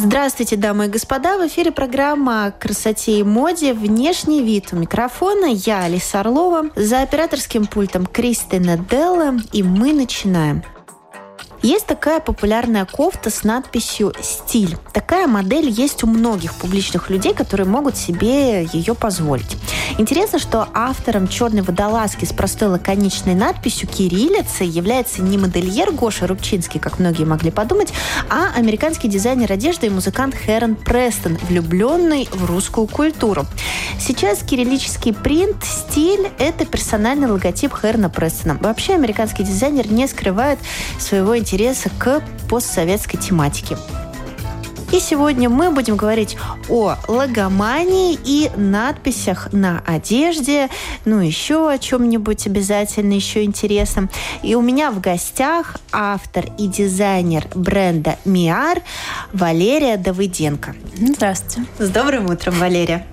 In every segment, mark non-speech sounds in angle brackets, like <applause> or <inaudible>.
Здравствуйте, дамы и господа! В эфире программа о красоте и моде «Внешний вид». У микрофона я, Алиса Орлова, за операторским пультом Кристина Делла, и мы начинаем. Есть такая популярная кофта с надписью «Стиль». Такая модель есть у многих публичных людей, которые могут себе ее позволить. Интересно, что автором черной водолазки с простой лаконичной надписью кириллицей является не модельер Гоша Рубчинский, как многие могли подумать, а американский дизайнер одежды и музыкант Хэрон Престон, влюбленный в русскую культуру. Сейчас кириллический принт, стиль – это персональный логотип Хэрона Престона. Вообще американский дизайнер не скрывает своего интереса к постсоветской тематике. И сегодня мы будем говорить о логомании и надписях на одежде, ну еще о чем-нибудь обязательно еще интересном. И у меня в гостях автор и дизайнер бренда Миар Валерия Давыденко. Здравствуйте. С добрым утром, Валерия.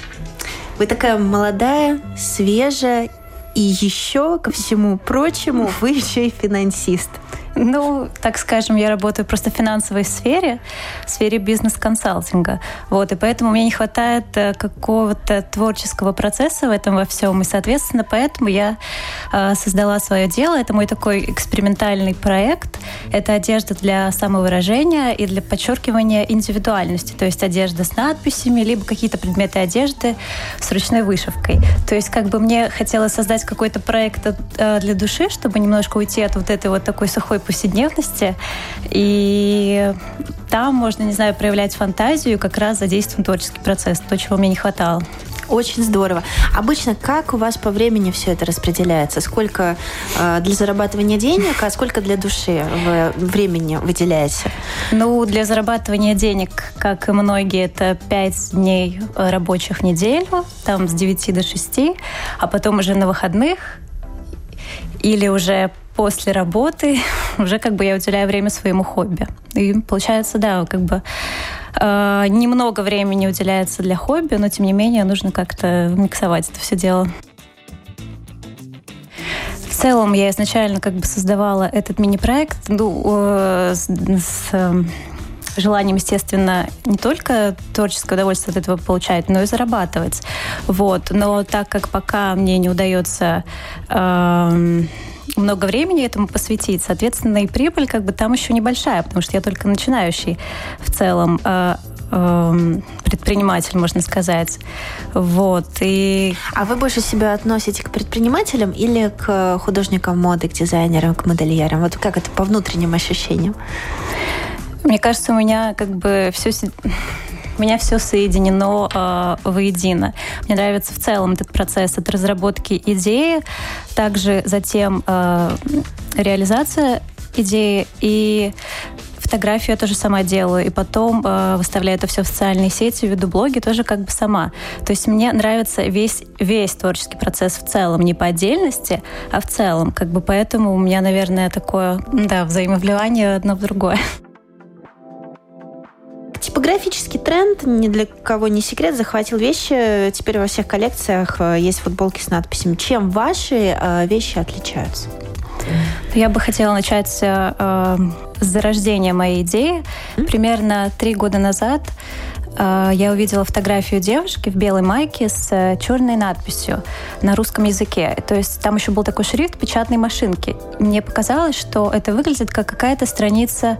Вы такая молодая, свежая и еще, ко всему прочему, вы еще и финансист. Ну, так скажем, я работаю просто в финансовой сфере, в сфере бизнес-консалтинга. Вот, и поэтому мне не хватает э, какого-то творческого процесса в этом во всем. И, соответственно, поэтому я э, создала свое дело. Это мой такой экспериментальный проект. Это одежда для самовыражения и для подчеркивания индивидуальности. То есть одежда с надписями, либо какие-то предметы одежды с ручной вышивкой. То есть как бы мне хотелось создать какой-то проект э, для души, чтобы немножко уйти от вот этой вот такой сухой повседневности. И там можно, не знаю, проявлять фантазию, как раз задействован творческий процесс, то, чего мне не хватало. Очень здорово. Обычно как у вас по времени все это распределяется? Сколько э, для зарабатывания денег, а сколько для души вы времени выделяете? Ну, для зарабатывания денег, как и многие, это 5 дней рабочих в неделю, там с 9 до 6, а потом уже на выходных или уже после работы <laughs> уже как бы я уделяю время своему хобби. И получается, да, как бы э, немного времени уделяется для хобби, но тем не менее нужно как-то миксовать это все дело. В целом я изначально как бы создавала этот мини-проект ну, э, с, с э, желанием, естественно, не только творческое удовольствие от этого получать, но и зарабатывать. Вот. Но так как пока мне не удается э, много времени этому посвятить, соответственно, и прибыль как бы там еще небольшая, потому что я только начинающий в целом э, э, предприниматель, можно сказать. Вот. И... А вы больше себя относите к предпринимателям или к художникам моды, к дизайнерам, к модельерам? Вот как это по внутренним ощущениям? Мне кажется, у меня как бы все у меня все соединено э, воедино. Мне нравится в целом этот процесс от разработки идеи, также затем э, реализация идеи и фотографию я тоже сама делаю, и потом э, выставляю это все в социальные сети, веду блоги тоже как бы сама. То есть мне нравится весь, весь творческий процесс в целом, не по отдельности, а в целом. Как бы поэтому у меня, наверное, такое, да, взаимовливание одно в другое. Типографический тренд, ни для кого не секрет, захватил вещи. Теперь во всех коллекциях э, есть футболки с надписями. Чем ваши э, вещи отличаются? Я бы хотела начать э, с зарождения моей идеи. Примерно три года назад я увидела фотографию девушки в белой майке с э, черной надписью на русском языке. То есть там еще был такой шрифт печатной машинки. Мне показалось, что это выглядит как какая-то страница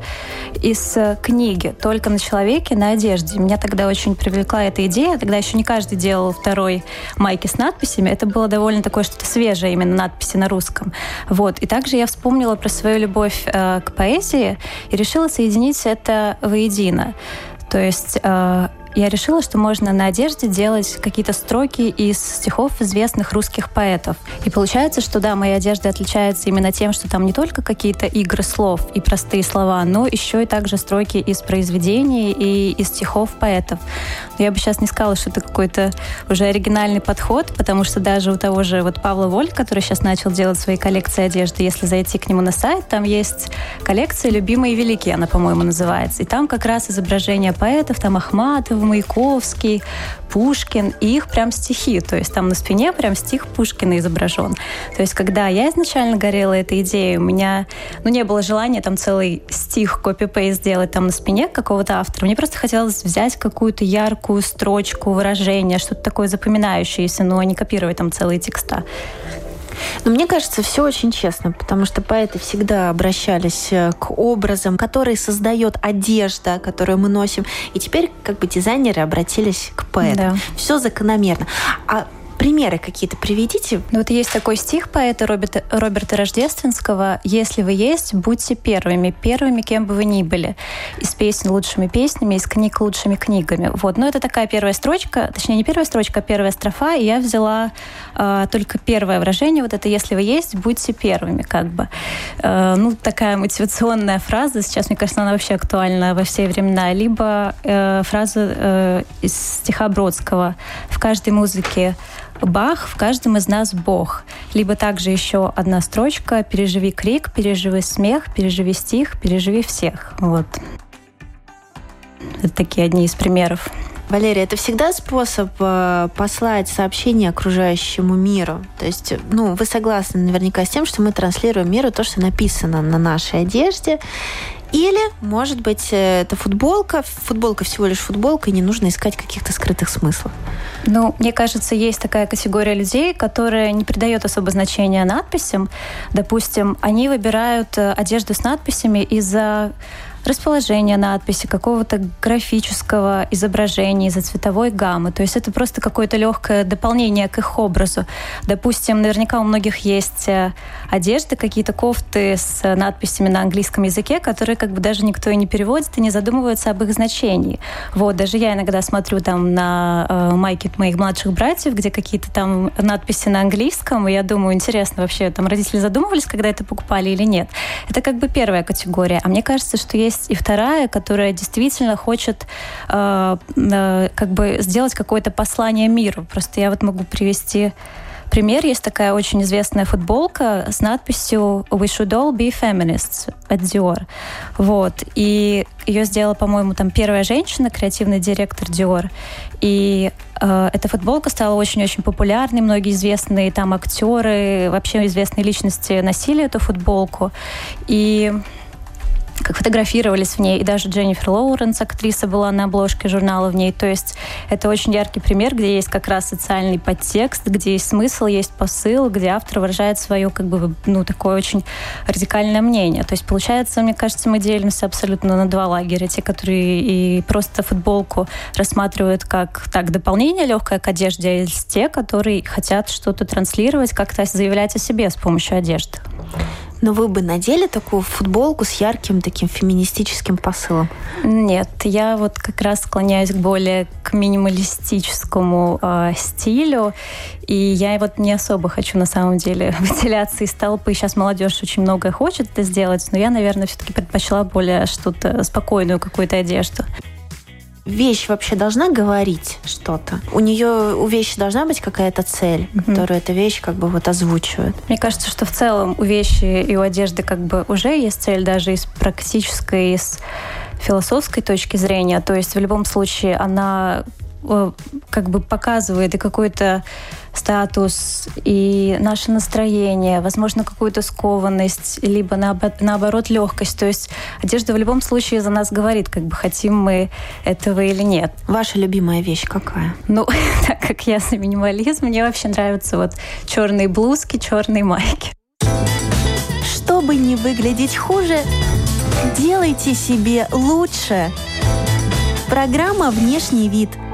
из э, книги, только на человеке, на одежде. Меня тогда очень привлекла эта идея. Тогда еще не каждый делал второй майки с надписями. Это было довольно такое что-то свежее, именно надписи на русском. Вот. И также я вспомнила про свою любовь э, к поэзии и решила соединить это воедино. То есть э, я решила, что можно на одежде делать какие-то строки из стихов известных русских поэтов. И получается, что да, моя одежда отличается именно тем, что там не только какие-то игры слов и простые слова, но еще и также строки из произведений и из стихов поэтов. Но я бы сейчас не сказала, что это какой-то уже оригинальный подход, потому что даже у того же вот Павла Воль, который сейчас начал делать свои коллекции одежды, если зайти к нему на сайт, там есть коллекция «Любимые великие», она, по-моему, называется. И там как раз изображения поэтов, там Ахматов, Маяковский, Пушкин, и их прям стихи. То есть там на спине прям стих Пушкина изображен. То есть когда я изначально горела этой идеей, у меня ну, не было желания там целый стих копипейст сделать там на спине какого-то автора. Мне просто хотелось взять какую-то яркую строчку, выражение, что-то такое запоминающееся, но не копировать там целые текста. Но мне кажется, все очень честно, потому что поэты всегда обращались э, к образам, которые создает одежда, которую мы носим. И теперь как бы дизайнеры обратились к поэтам. Да. Все закономерно. А Примеры какие-то приведите. Ну, вот есть такой стих поэта Роберта, Роберта Рождественского «Если вы есть, будьте первыми, первыми, кем бы вы ни были, из песен лучшими песнями, из книг лучшими книгами». Вот, но это такая первая строчка, точнее, не первая строчка, а первая строфа, и я взяла э, только первое выражение, вот это «Если вы есть, будьте первыми», как бы. Э, ну, такая мотивационная фраза, сейчас, мне кажется, она вообще актуальна во все времена, либо э, фраза э, из стиха Бродского «В каждой музыке Бах, в каждом из нас Бог. Либо также еще одна строчка «Переживи крик, переживи смех, переживи стих, переживи всех». Вот. Это такие одни из примеров. Валерия, это всегда способ э, послать сообщение окружающему миру. То есть, ну, вы согласны наверняка с тем, что мы транслируем миру то, что написано на нашей одежде. Или, может быть, э, это футболка. Футболка всего лишь футболка, и не нужно искать каких-то скрытых смыслов. Ну, мне кажется, есть такая категория людей, которая не придает особо значения надписям. Допустим, они выбирают э, одежду с надписями из-за расположения надписи, какого-то графического изображения из-за цветовой гаммы. То есть это просто какое-то легкое дополнение к их образу. Допустим, наверняка у многих есть э, одежды, какие-то кофты с надписями на английском языке, которые как бы даже никто и не переводит и не задумывается об их значении. Вот, даже я иногда смотрю там на э, майки моих младших братьев, где какие-то там надписи на английском, и я думаю, интересно вообще, там родители задумывались, когда это покупали или нет. Это как бы первая категория. А мне кажется, что есть есть и вторая, которая действительно хочет э, э, как бы сделать какое-то послание миру. Просто я вот могу привести пример. Есть такая очень известная футболка с надписью «We should all be feminists» от Dior. Вот. И ее сделала, по-моему, там первая женщина, креативный директор Dior. И э, эта футболка стала очень-очень популярной. Многие известные там актеры, вообще известные личности носили эту футболку. И как фотографировались в ней, и даже Дженнифер Лоуренс, актриса, была на обложке журнала в ней. То есть это очень яркий пример, где есть как раз социальный подтекст, где есть смысл, есть посыл, где автор выражает свое как бы, ну, такое очень радикальное мнение. То есть получается, мне кажется, мы делимся абсолютно на два лагеря. Те, которые и просто футболку рассматривают как так дополнение легкое к одежде, а есть те, которые хотят что-то транслировать, как-то заявлять о себе с помощью одежды. Но вы бы надели такую футболку с ярким таким феминистическим посылом? Нет, я вот как раз склоняюсь к более к минималистическому э, стилю. И я вот не особо хочу на самом деле <laughs> выделяться из толпы. Сейчас молодежь очень многое хочет это сделать, но я, наверное, все-таки предпочла более что-то спокойную какую-то одежду вещь вообще должна говорить что-то? У нее, у вещи должна быть какая-то цель, mm-hmm. которую эта вещь как бы вот озвучивает? Мне кажется, что в целом у вещи и у одежды как бы уже есть цель даже из практической, из философской точки зрения. То есть в любом случае она Э, как бы показывает и какой-то статус, и наше настроение, возможно, какую-то скованность, либо наоборот легкость. То есть одежда в любом случае за нас говорит, как бы хотим мы этого или нет. Ваша любимая вещь какая? Ну, <laughs> так как я за минимализм, мне вообще нравятся вот черные блузки, черные майки. Чтобы не выглядеть хуже, делайте себе лучше. Программа «Внешний вид» –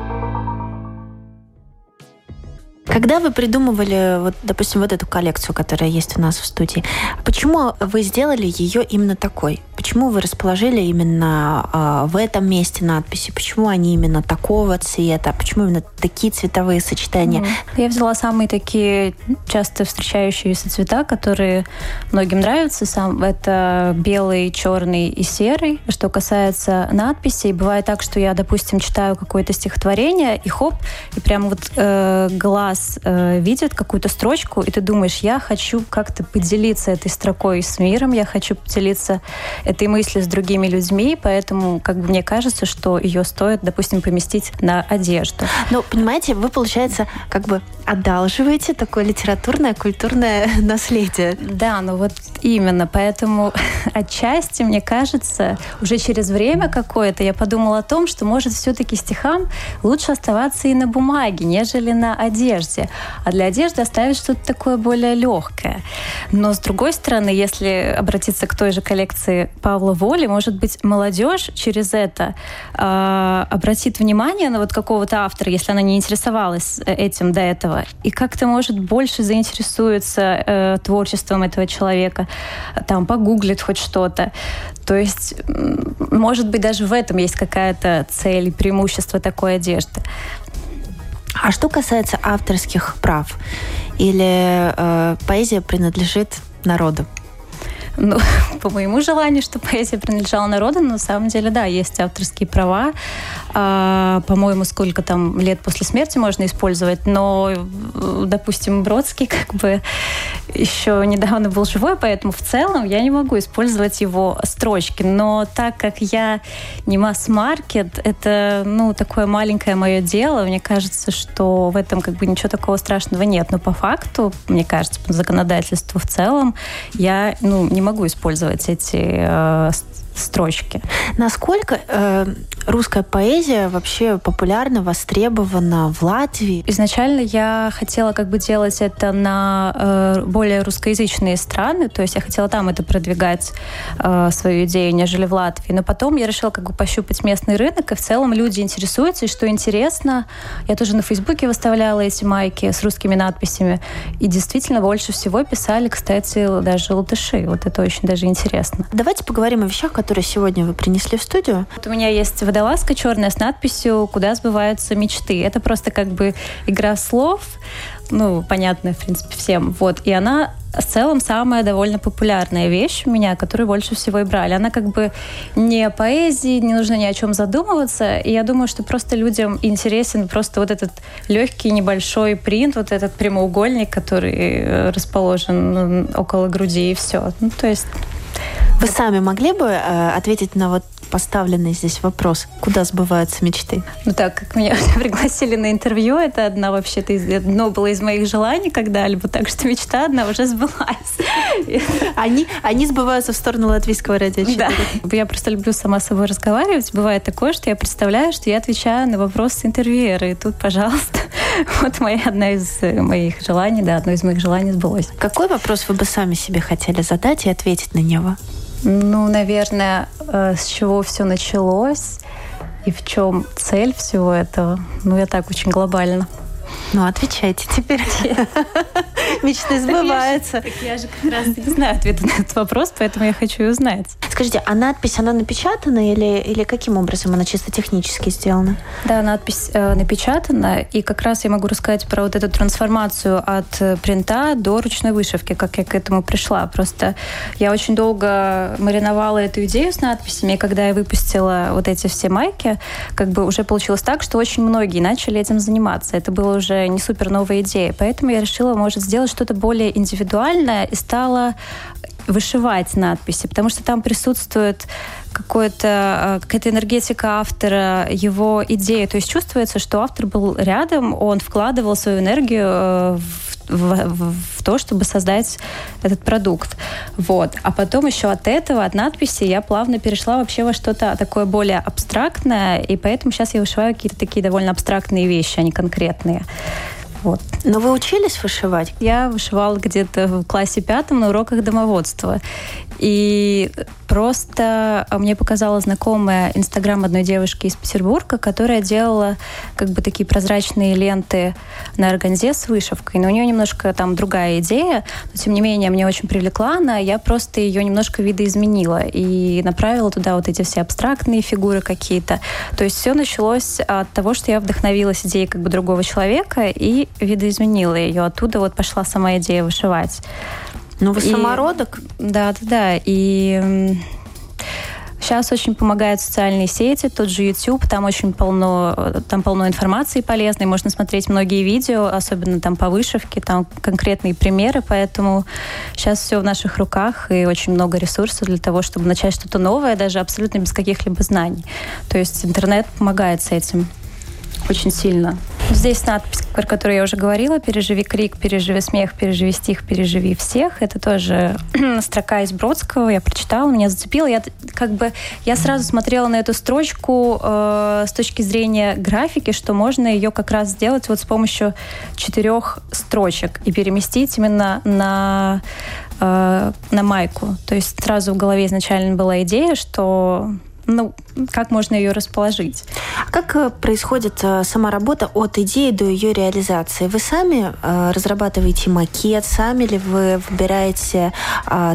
Когда вы придумывали, вот, допустим, вот эту коллекцию, которая есть у нас в студии, почему вы сделали ее именно такой? Почему вы расположили именно э, в этом месте надписи? Почему они именно такого цвета? Почему именно такие цветовые сочетания? Я взяла самые такие часто встречающиеся цвета, которые многим нравятся. Сам это белый, черный и серый. Что касается надписей, бывает так, что я, допустим, читаю какое-то стихотворение и хоп, и прямо вот э, глаз э, видит какую-то строчку, и ты думаешь, я хочу как-то поделиться этой строкой с миром, я хочу поделиться этой мысли с другими людьми, поэтому, как бы мне кажется, что ее стоит, допустим, поместить на одежду. Ну, понимаете, вы, получается, как бы одалживаете такое литературное, культурное <laughs> наследие. Да, ну вот именно. Поэтому <laughs> отчасти, мне кажется, уже через время какое-то я подумала о том, что, может, все-таки стихам лучше оставаться и на бумаге, нежели на одежде. А для одежды оставить что-то такое более легкое. Но, с другой стороны, если обратиться к той же коллекции Павла Воли, может быть, молодежь через это э, обратит внимание на вот какого-то автора, если она не интересовалась э, этим до этого, и как-то, может, больше заинтересуется э, творчеством этого человека, там погуглит хоть что-то. То есть, может быть, даже в этом есть какая-то цель преимущество такой одежды. А что касается авторских прав, или э, поэзия принадлежит народу? ну, <laughs> по моему желанию, что поэзия принадлежала народу, но на самом деле, да, есть авторские права. А, по-моему, сколько там лет после смерти можно использовать, но, допустим, Бродский как бы еще недавно был живой, поэтому в целом я не могу использовать его строчки. Но так как я не масс-маркет, это, ну, такое маленькое мое дело, мне кажется, что в этом как бы ничего такого страшного нет. Но по факту, мне кажется, по законодательству в целом, я, ну, не могу использовать эти э, строчки. Насколько э, русская поэзия вообще популярна, востребована в Латвии? Изначально я хотела как бы делать это на э, более русскоязычные страны, то есть я хотела там это продвигать, э, свою идею, нежели в Латвии. Но потом я решила как бы пощупать местный рынок, и в целом люди интересуются, и что интересно, я тоже на Фейсбуке выставляла эти майки с русскими надписями, и действительно больше всего писали, кстати, даже латыши. Вот это очень даже интересно. Давайте поговорим о вещах, которые сегодня вы принесли в студию. Вот у меня есть водолазка черная с надписью «Куда сбываются мечты». Это просто как бы игра слов, ну, понятная, в принципе, всем. Вот. И она в целом самая довольно популярная вещь у меня, которую больше всего и брали. Она как бы не поэзии, не нужно ни о чем задумываться. И я думаю, что просто людям интересен просто вот этот легкий небольшой принт, вот этот прямоугольник, который э, расположен около груди, и все. Ну, то есть вы сами могли бы э, ответить на вот поставленный здесь вопрос, куда сбываются мечты? Ну так, как меня <laughs> пригласили на интервью, это одна вообще-то из, одно было из моих желаний когда-либо, так что мечта одна уже сбылась. Они, они сбываются в сторону латвийского радио Да. Я просто люблю сама с собой разговаривать. Бывает такое, что я представляю, что я отвечаю на вопросы интервьюера, и тут, пожалуйста, <laughs> вот моя одна из моих желаний, да, одно из моих желаний сбылось. Какой вопрос вы бы сами себе хотели задать и ответить на него? Ну, наверное, э, с чего все началось и в чем цель всего этого. Ну, я так очень глобально. Ну, отвечайте теперь. <laughs> Мечты сбываются. Я же как раз не знаю ответа на этот вопрос, поэтому я хочу узнать. Скажите, а надпись, она напечатана или, или каким образом она чисто технически сделана? Да, надпись э, напечатана, и как раз я могу рассказать про вот эту трансформацию от э, принта до ручной вышивки, как я к этому пришла. Просто я очень долго мариновала эту идею с надписями, и когда я выпустила вот эти все майки, как бы уже получилось так, что очень многие начали этим заниматься. Это было уже не супер новая идея. Поэтому я решила, может, сделать что-то более индивидуальное и стала вышивать надписи, потому что там присутствует какое-то, э, какая-то энергетика автора, его идеи. То есть чувствуется, что автор был рядом, он вкладывал свою энергию э, в, в, в то, чтобы создать этот продукт. Вот. А потом еще от этого, от надписи, я плавно перешла вообще во что-то такое более абстрактное, и поэтому сейчас я вышиваю какие-то такие довольно абстрактные вещи, а не конкретные. Вот. Но вы учились вышивать? Я вышивала где-то в классе пятом на уроках домоводства. И просто мне показала знакомая инстаграм одной девушки из Петербурга, которая делала как бы такие прозрачные ленты на органзе с вышивкой. Но у нее немножко там другая идея, но тем не менее мне очень привлекла она. Я просто ее немножко видоизменила и направила туда вот эти все абстрактные фигуры какие-то. То есть все началось от того, что я вдохновилась идеей как бы другого человека и видоизменила ее. Оттуда вот пошла сама идея вышивать. Ну, вы и, самородок? Да, да, да. И Сейчас очень помогают социальные сети, тот же YouTube, там очень полно, там полно информации полезной, можно смотреть многие видео, особенно там по вышивке, там конкретные примеры, поэтому сейчас все в наших руках и очень много ресурсов для того, чтобы начать что-то новое, даже абсолютно без каких-либо знаний. То есть интернет помогает с этим очень сильно. Здесь надпись, про которую я уже говорила, «Переживи крик, переживи смех, переживи стих, переживи всех». Это тоже <clears throat> строка из Бродского, я прочитала, меня зацепило. Я как бы я сразу смотрела на эту строчку э, с точки зрения графики, что можно ее как раз сделать вот с помощью четырех строчек и переместить именно на э, на майку. То есть сразу в голове изначально была идея, что ну, как можно ее расположить. А как э, происходит э, сама работа от идеи до ее реализации? Вы сами э, разрабатываете макет, сами ли вы выбираете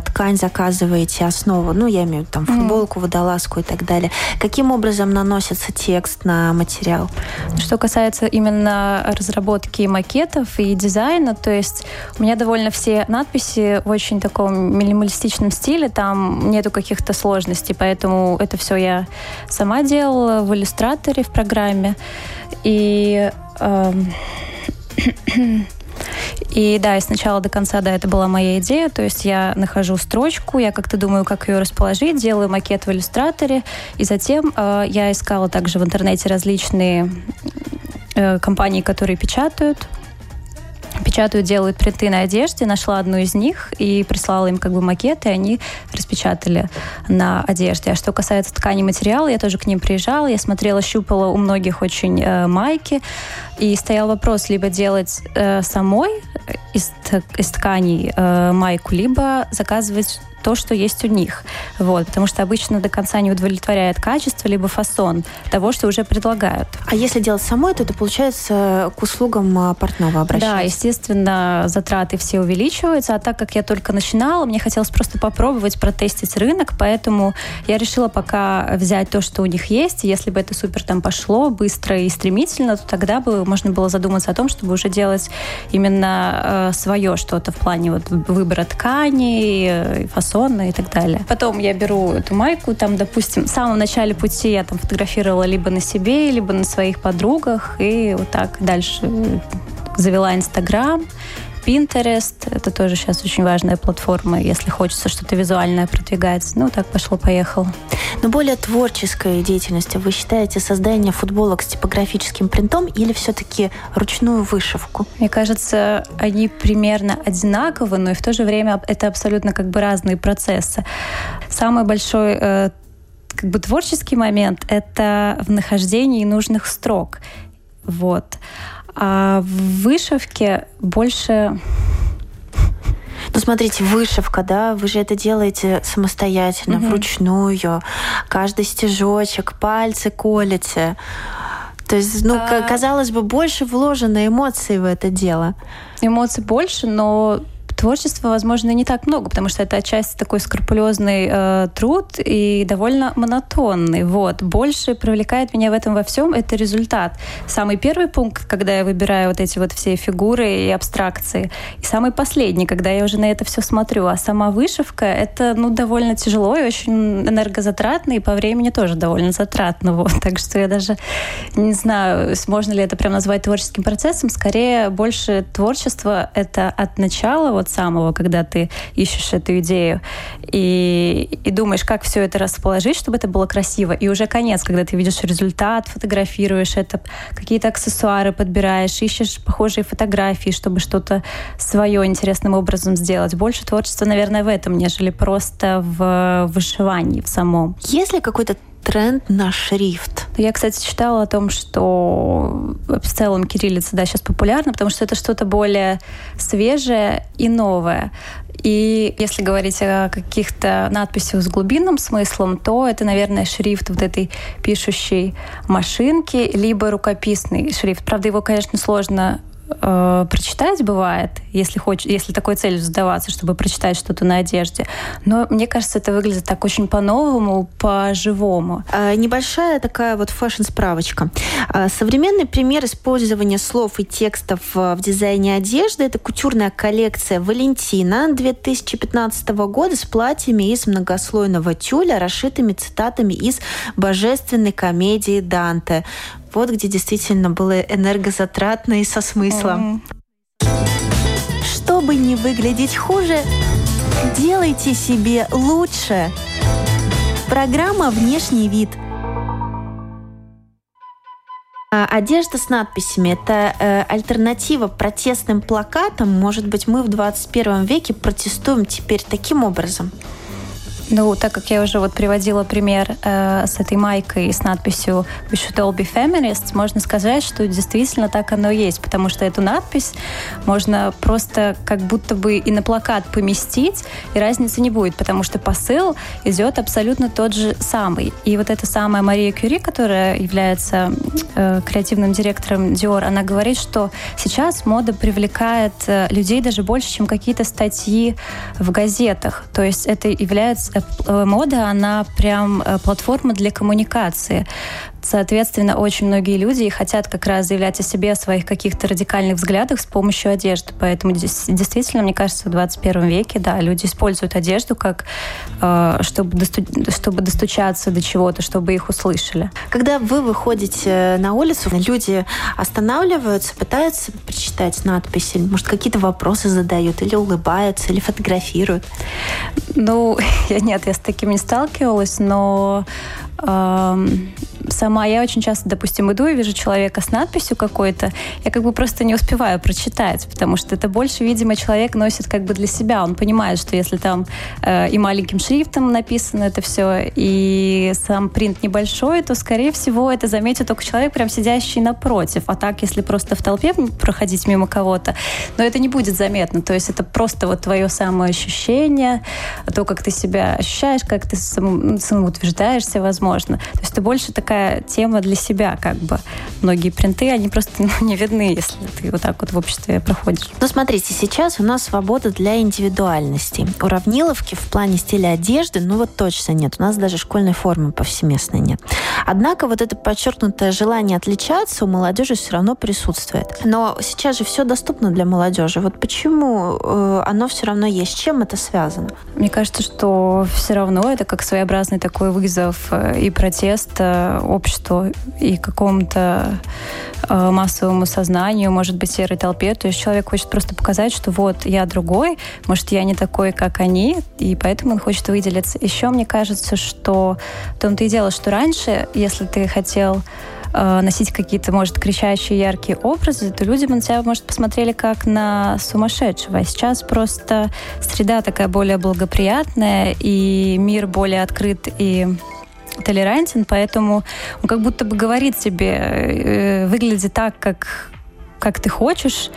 ткань, заказываете основу, ну, я имею в виду там футболку, водолазку и так далее. Каким образом наносится текст на материал? Что касается именно разработки макетов и дизайна, то есть у меня довольно все надписи в очень таком минималистичном стиле, там нету каких-то сложностей, поэтому это все я сама делала в иллюстраторе в программе. И э, <coughs> и да, и сначала до конца, да, это была моя идея. То есть я нахожу строчку, я как-то думаю, как ее расположить, делаю макет в иллюстраторе, и затем э, я искала также в интернете различные э, компании, которые печатают печатают, делают принты на одежде. Нашла одну из них и прислала им как бы макет, и они распечатали на одежде. А что касается ткани материала, я тоже к ним приезжала, я смотрела, щупала у многих очень э, майки, и стоял вопрос либо делать э, самой из, из тканей э, майку, либо заказывать то, что есть у них. Вот, потому что обычно до конца не удовлетворяет качество либо фасон того, что уже предлагают. А если делать самой, то это получается к услугам а, портного обращения? Да, естественно, затраты все увеличиваются, а так как я только начинала, мне хотелось просто попробовать протестить рынок, поэтому я решила пока взять то, что у них есть. Если бы это супер там пошло быстро и стремительно, то тогда бы можно было задуматься о том, чтобы уже делать именно э, свое что-то в плане вот выбора тканей, э, фасоны и так далее. Потом я беру эту майку, там, допустим, в самом начале пути я там фотографировала либо на себе, либо на своих подругах, и вот так дальше завела Инстаграм, Pinterest. Это тоже сейчас очень важная платформа, если хочется что-то визуальное продвигать. Ну, так пошло-поехало. Но более творческой деятельностью вы считаете создание футболок с типографическим принтом или все-таки ручную вышивку? Мне кажется, они примерно одинаковы, но и в то же время это абсолютно как бы разные процессы. Самый большой э, как бы творческий момент — это в нахождении нужных строк. Вот. А в вышивке больше ну, смотрите, вышивка, да, вы же это делаете самостоятельно, угу. вручную. Каждый стежочек, пальцы колите. То есть, ну, а... казалось бы, больше вложено эмоций в это дело. Эмоций больше, но Творчества, возможно, не так много, потому что это отчасти такой скрупулезный э, труд и довольно монотонный. Вот. Больше привлекает меня в этом во всем это результат. Самый первый пункт, когда я выбираю вот эти вот все фигуры и абстракции, и самый последний, когда я уже на это все смотрю. А сама вышивка — это ну, довольно тяжело и очень энергозатратно, и по времени тоже довольно затратно. Вот. <laughs> Так что я даже не знаю, можно ли это прям назвать творческим процессом. Скорее, больше творчество — это от начала, вот от самого, когда ты ищешь эту идею и, и думаешь, как все это расположить, чтобы это было красиво. И уже конец, когда ты видишь результат, фотографируешь это, какие-то аксессуары подбираешь, ищешь похожие фотографии, чтобы что-то свое интересным образом сделать. Больше творчества, наверное, в этом, нежели просто в вышивании в самом. Есть ли какой-то тренд на шрифт. Я, кстати, читала о том, что в целом кириллица да, сейчас популярна, потому что это что-то более свежее и новое. И если говорить о каких-то надписях с глубинным смыслом, то это, наверное, шрифт вот этой пишущей машинки, либо рукописный шрифт. Правда, его, конечно, сложно э, прочитать бывает, если хочешь, если такой целью задаваться, чтобы прочитать что-то на одежде. Но мне кажется, это выглядит так очень по-новому, по-живому. А, небольшая такая вот фэшн-справочка. А, современный пример использования слов и текстов в дизайне одежды – это кутюрная коллекция Валентина 2015 года с платьями из многослойного тюля, расшитыми цитатами из божественной комедии Данте вот где действительно было энергозатратно и со смыслом. Mm-hmm. Чтобы не выглядеть хуже, делайте себе лучше. Программа «Внешний вид». А одежда с надписями – это э, альтернатива протестным плакатам. Может быть, мы в 21 веке протестуем теперь таким образом – ну, так как я уже вот приводила пример э, с этой майкой с надписью «We should all be feminists», можно сказать, что действительно так оно и есть, потому что эту надпись можно просто как будто бы и на плакат поместить, и разницы не будет, потому что посыл идет абсолютно тот же самый. И вот эта самая Мария Кюри, которая является э, креативным директором Dior, она говорит, что сейчас мода привлекает э, людей даже больше, чем какие-то статьи в газетах. То есть это является мода, она прям э, платформа для коммуникации. Соответственно, очень многие люди хотят как раз заявлять о себе, о своих каких-то радикальных взглядах с помощью одежды. Поэтому действительно, мне кажется, в 21 веке, да, люди используют одежду как, э, чтобы, досту чтобы достучаться до чего-то, чтобы их услышали. Когда вы выходите на улицу, люди останавливаются, пытаются прочитать надписи, может, какие-то вопросы задают, или улыбаются, или фотографируют? Ну, <laughs> я, нет, я с таким не сталкивалась, но сама я очень часто, допустим, иду и вижу человека с надписью какой-то, я как бы просто не успеваю прочитать, потому что это больше, видимо, человек носит как бы для себя. Он понимает, что если там э, и маленьким шрифтом написано это все, и сам принт небольшой, то, скорее всего, это заметит только человек, прям сидящий напротив. А так, если просто в толпе проходить мимо кого-то, но это не будет заметно. То есть это просто вот твое самоощущение, то, как ты себя ощущаешь, как ты сам, самоутверждаешься, возможно, возможно. То есть это больше такая тема для себя, как бы. Многие принты, они просто ну, <laughs> не видны, если ты вот так вот в обществе проходишь. Ну, смотрите, сейчас у нас свобода для индивидуальности. Уравниловки в плане стиля одежды, ну вот точно нет. У нас даже школьной формы повсеместной нет. Однако вот это подчеркнутое желание отличаться у молодежи все равно присутствует. Но сейчас же все доступно для молодежи. Вот почему э, оно все равно есть? С чем это связано? Мне кажется, что все равно это как своеобразный такой вызов э, и протест э, обществу и какому-то массовому сознанию, может быть, серой толпе. То есть человек хочет просто показать, что вот я другой, может, я не такой, как они, и поэтому он хочет выделиться. Еще мне кажется, что в том-то и дело, что раньше, если ты хотел э, носить какие-то, может, кричащие, яркие образы, то люди бы на тебя, может, посмотрели как на сумасшедшего. А сейчас просто среда такая более благоприятная, и мир более открыт и толерантен, поэтому он как будто бы говорит тебе, э, выгляди так, как, как ты хочешь,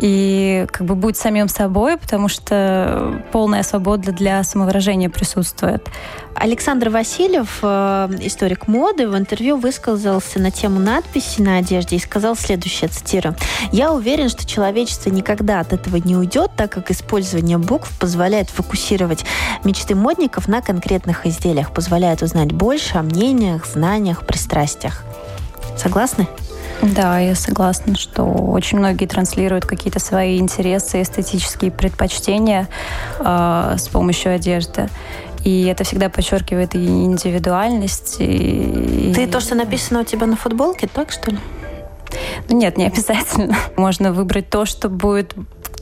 и как бы будь самим собой, потому что полная свобода для самовыражения присутствует. Александр Васильев, э, историк моды, в интервью высказался на тему надписи на одежде и сказал следующее, цитирую. «Я уверен, что человечество никогда от этого не уйдет, так как использование букв позволяет фокусировать мечты модников на конкретных изделиях, позволяет узнать больше о мнениях, знаниях, пристрастиях». Согласны? Да, я согласна, что очень многие транслируют какие-то свои интересы, эстетические предпочтения э, с помощью одежды. И это всегда подчеркивает и индивидуальность. И... Ты то, что написано у тебя на футболке, так что ли? Ну, нет, не обязательно. <laughs> Можно выбрать то, что будет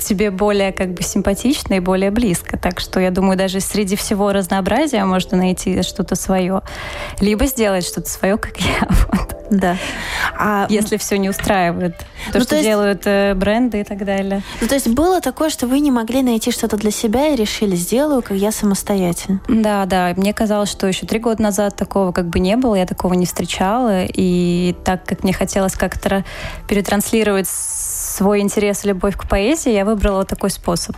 тебе более как бы симпатично и более близко. Так что я думаю, даже среди всего разнообразия можно найти что-то свое. Либо сделать что-то свое, как я. <laughs> Вот. Да. А... Если все не устраивает. То, ну, что то есть... делают э, бренды и так далее. Ну, то есть было такое, что вы не могли найти что-то для себя и решили, сделаю, как я самостоятельно. Да, да. Мне казалось, что еще три года назад такого как бы не было, я такого не встречала. И так как мне хотелось как-то перетранслировать свой интерес и любовь к поэзии, я выбрала вот такой способ.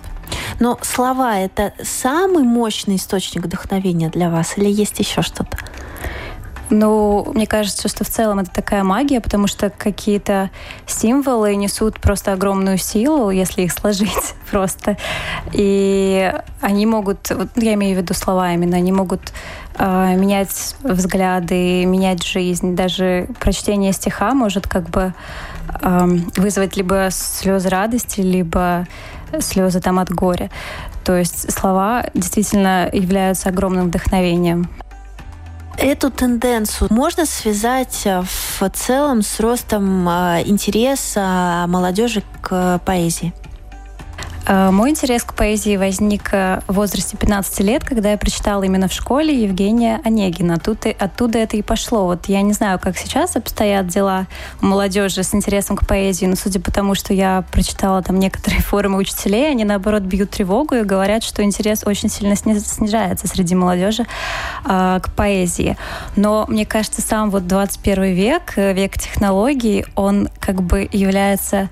Но слова — это самый мощный источник вдохновения для вас или есть еще что-то? Ну, мне кажется, что в целом это такая магия, потому что какие-то символы несут просто огромную силу, если их сложить <laughs> просто. И они могут, вот я имею в виду слова именно, они могут э, менять взгляды, менять жизнь. Даже прочтение стиха может как бы вызвать либо слезы радости, либо слезы там от горя. То есть слова действительно являются огромным вдохновением. Эту тенденцию можно связать э, в целом с ростом э, интереса молодежи к поэзии? Э, мой интерес к поэзии возник э, в возрасте 15 лет, когда я прочитала именно в школе Евгения Онегина. Тут и, оттуда это и пошло. Вот я не знаю, как сейчас обстоят дела у молодежи с интересом к поэзии, но судя по тому, что я прочитала там некоторые <laughs> форумы учителей, они наоборот бьют тревогу и говорят, что интерес очень сильно снижается среди молодежи э, к поэзии. Но мне кажется, сам вот 21 век, э, век технологий, он как бы является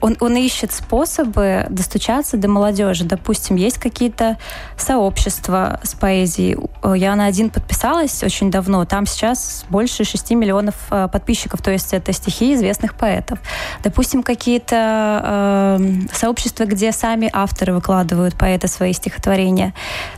он, он ищет способы достучаться до молодежи. Допустим, есть какие-то сообщества с поэзией. Я на один подписалась очень давно. Там сейчас больше 6 миллионов э, подписчиков, то есть это стихи известных поэтов. Допустим, какие-то э, сообщества, где сами авторы выкладывают поэты свои стихотворения.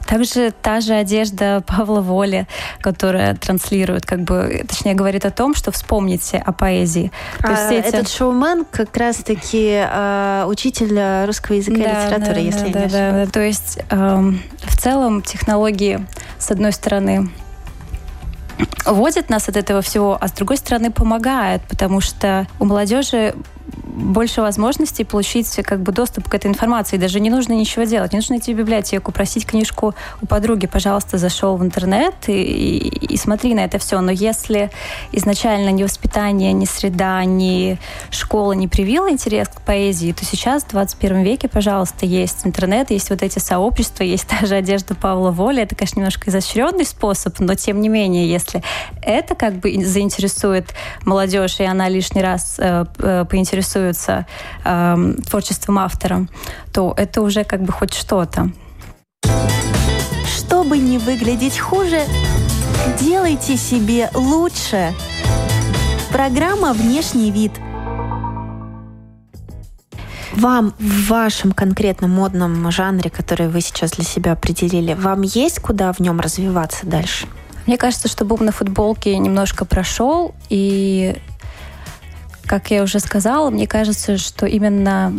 Также та же одежда Павла Воли, которая транслирует, как бы, точнее, говорит о том, что вспомните о поэзии. То есть а, эти... Этот шоумен как раз-таки э, учитель русского языка да, и литературы, да, если да, я не да, ошибаюсь. Да. То есть э, в целом технологии, с одной стороны, вводят нас от этого всего, а с другой стороны помогают, потому что у молодежи больше возможностей получить как бы доступ к этой информации. Даже не нужно ничего делать. Не нужно идти в библиотеку, просить книжку у подруги. Пожалуйста, зашел в интернет и, и, и смотри на это все. Но если изначально ни воспитание, ни среда, ни школа не привила интерес к поэзии, то сейчас, в 21 веке, пожалуйста, есть интернет, есть вот эти сообщества, есть та же одежда Павла Воли. Это, конечно, немножко изощренный способ, но тем не менее, если это как бы заинтересует молодежь, и она лишний раз э, э поинтересует интересуются э, творчеством автора, то это уже как бы хоть что-то. Чтобы не выглядеть хуже, делайте себе лучше. Программа «Внешний вид» вам в вашем конкретном модном жанре, который вы сейчас для себя определили, вам есть куда в нем развиваться дальше? Мне кажется, что бум на футболке немножко прошел, и как я уже сказала, мне кажется, что именно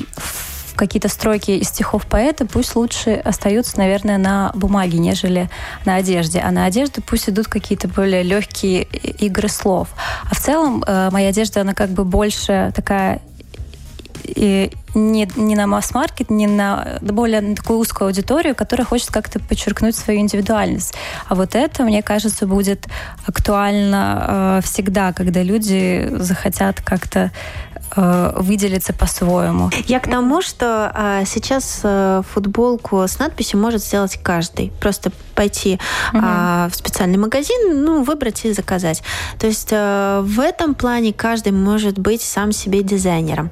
какие-то строки из стихов поэта пусть лучше остаются, наверное, на бумаге, нежели на одежде. А на одежду пусть идут какие-то более легкие игры слов. А в целом э, моя одежда, она как бы больше такая и не, не на масс-маркет, не на более на такую узкую аудиторию, которая хочет как-то подчеркнуть свою индивидуальность. А вот это, мне кажется, будет актуально э, всегда, когда люди захотят как-то э, выделиться по-своему. Я к тому, что э, сейчас э, футболку с надписью может сделать каждый. Просто пойти угу. э, в специальный магазин, ну, выбрать и заказать. То есть э, в этом плане каждый может быть сам себе дизайнером.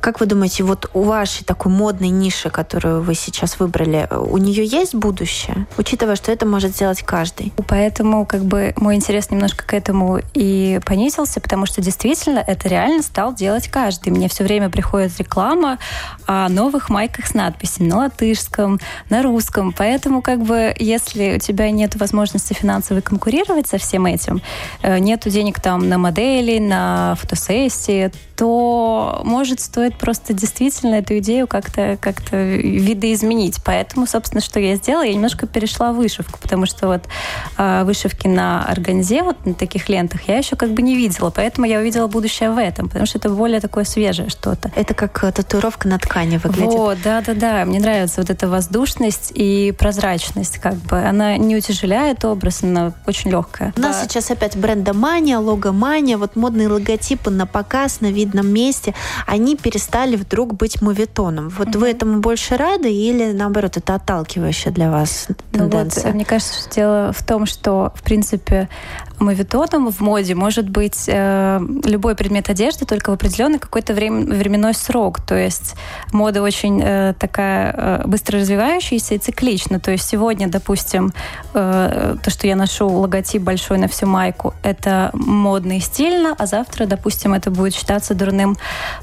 Как вы думаете, вот у вашей такой модной ниши, которую вы сейчас выбрали, у нее есть будущее, учитывая, что это может сделать каждый? Поэтому как бы мой интерес немножко к этому и понизился, потому что действительно это реально стал делать делать каждый. Мне все время приходит реклама о новых майках с надписями на латышском, на русском. Поэтому, как бы, если у тебя нет возможности финансово конкурировать со всем этим, э, нету денег там на модели, на фотосессии, то может стоит просто действительно эту идею как-то как видоизменить. Поэтому, собственно, что я сделала, я немножко перешла вышивку, потому что вот э, вышивки на органзе, вот на таких лентах, я еще как бы не видела, поэтому я увидела будущее в этом, потому что это более такое свежее что-то. Это как э, татуировка на ткани выглядит. Вот, да-да-да. Мне нравится вот эта воздушность и прозрачность, как бы. Она не утяжеляет образ, она очень легкая. У нас сейчас опять брендомания, логомания, вот модные логотипы на показ, на видном месте, они перестали вдруг быть мувитоном. Вот mm-hmm. вы этому больше рады или, наоборот, это отталкивающая для вас тенденция? Ну вот, мне кажется, что дело в том, что, в принципе, мовитоном в моде может быть э, любой предмет одежды, только в определенный какой-то время, временной срок. То есть мода очень э, такая э, быстро развивающаяся и циклична. То есть сегодня, допустим, э, то, что я ношу логотип большой на всю майку, это модно и стильно, а завтра, допустим, это будет считаться дурным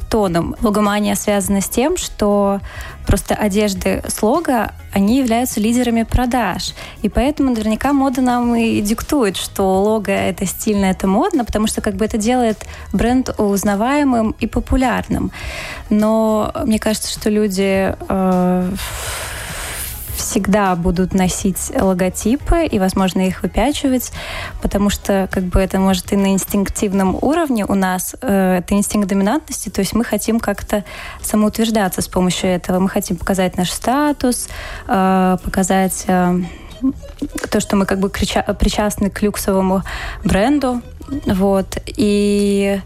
тоном. Логомания связана с тем, что просто одежды слога, они являются лидерами продаж. И поэтому наверняка мода нам и диктует, что лого это стильно, это модно, потому что как бы это делает бренд узнаваемым и популярным. Но мне кажется, что люди э, всегда будут носить логотипы и, возможно, их выпячивать, потому что как бы это может и на инстинктивном уровне у нас, э, это инстинкт доминантности, то есть мы хотим как-то самоутверждаться с помощью этого. Мы хотим показать наш статус, э, показать э, то, что мы как бы причастны к люксовому бренду. Вот. И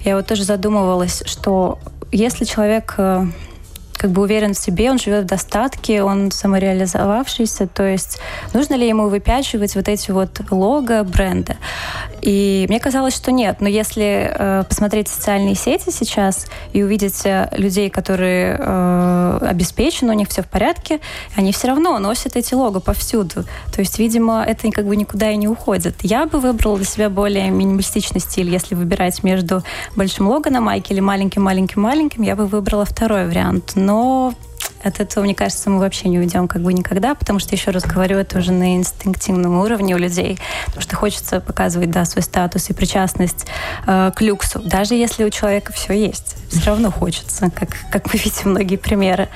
я вот тоже задумывалась, что если человек э, как бы уверен в себе, он живет в достатке, он самореализовавшийся, то есть нужно ли ему выпячивать вот эти вот лого бренда? И мне казалось, что нет. Но если э, посмотреть социальные сети сейчас и увидеть э, людей, которые э, обеспечены, у них все в порядке, они все равно носят эти лого повсюду. То есть, видимо, это как бы никуда и не уходит. Я бы выбрала для себя более минималистичный стиль. Если выбирать между большим лого на майке или маленьким-маленьким-маленьким, я бы выбрала второй вариант. Но от этого, мне кажется, мы вообще не уйдем как бы никогда, потому что, еще раз говорю, это уже на инстинктивном уровне у людей, потому что хочется показывать, да, свой статус и причастность э, к люксу, даже если у человека все есть. Все равно хочется, как, как мы видим многие примеры.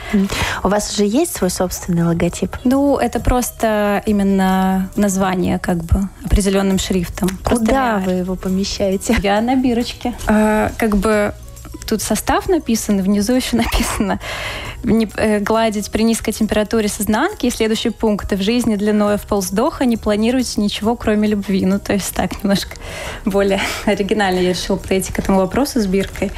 У вас уже есть свой собственный логотип? Ну, это просто именно название, как бы, определенным шрифтом. Куда вы его помещаете? Я на бирочке. Э, как бы тут состав написан, внизу еще <laughs> написано не, э, гладить при низкой температуре с изнанки. И следующий пункт. В жизни длиной в полздоха не планируйте ничего, кроме любви. Ну, то есть так, немножко более <laughs> оригинально я решила подойти к этому вопросу с биркой.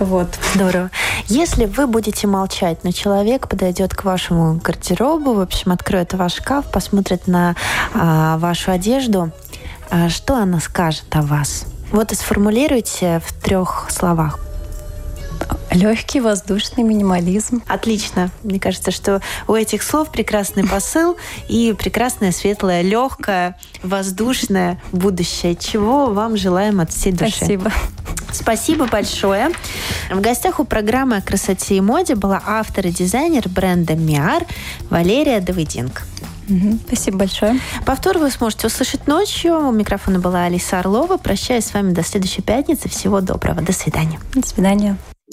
Вот. Здорово. Если вы будете молчать, но человек подойдет к вашему гардеробу, в общем, откроет ваш шкаф, посмотрит на а, вашу одежду, а, что она скажет о вас? Вот и сформулируйте в трех словах. Легкий воздушный минимализм. Отлично. Мне кажется, что у этих слов прекрасный посыл и прекрасное, светлое, легкое, воздушное будущее, чего вам желаем от всей души. Спасибо. Спасибо большое. В гостях у программы о красоте и моде была автор и дизайнер бренда Миар Валерия Давыденко. Спасибо большое. Повтор вы сможете услышать ночью. У микрофона была Алиса Орлова. Прощаюсь с вами до следующей пятницы. Всего доброго. До свидания. До свидания.